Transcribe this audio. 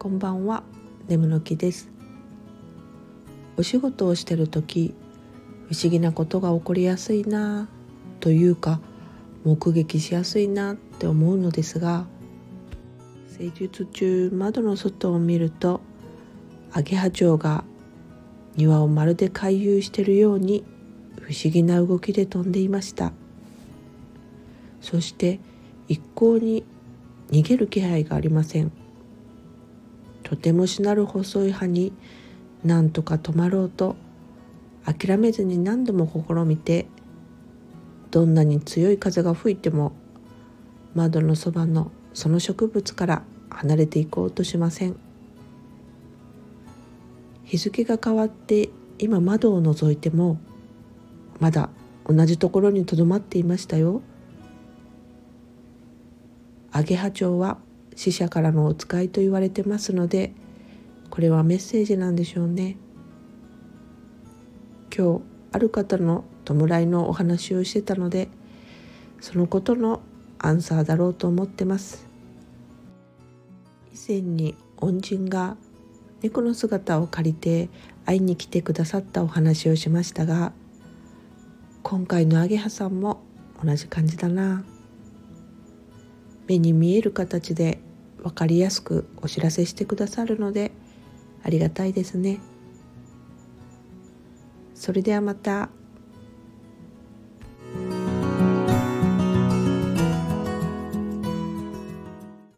こんばんは。眠の木です。お仕事をしてる時不思議なことが起こりやすいなというか目撃しやすいなって思うのですが施術中窓の外を見るとアゲハチョウが庭をまるで回遊してるように不思議な動きで飛んでいました。そして一向に逃げる気配がありません。とてもしなる細い葉に何とか止まろうと諦めずに何度も試みてどんなに強い風が吹いても窓のそばのその植物から離れていこうとしません。日付が変わって今窓を覗いてもまだ同じところにとどまっていましたよ。アゲハチョウは死者からのお使いと言われてますのでこれはメッセージなんでしょうね。今日ある方の弔いのお話をしてたのでそのことのアンサーだろうと思ってます。以前に恩人が猫の姿を借りて会いに来てくださったお話をしましたが今回のアゲハさんも同じ感じだな。目に見える形で分かりやすくお知らせしてくださるのでありがたいですねそれではまた。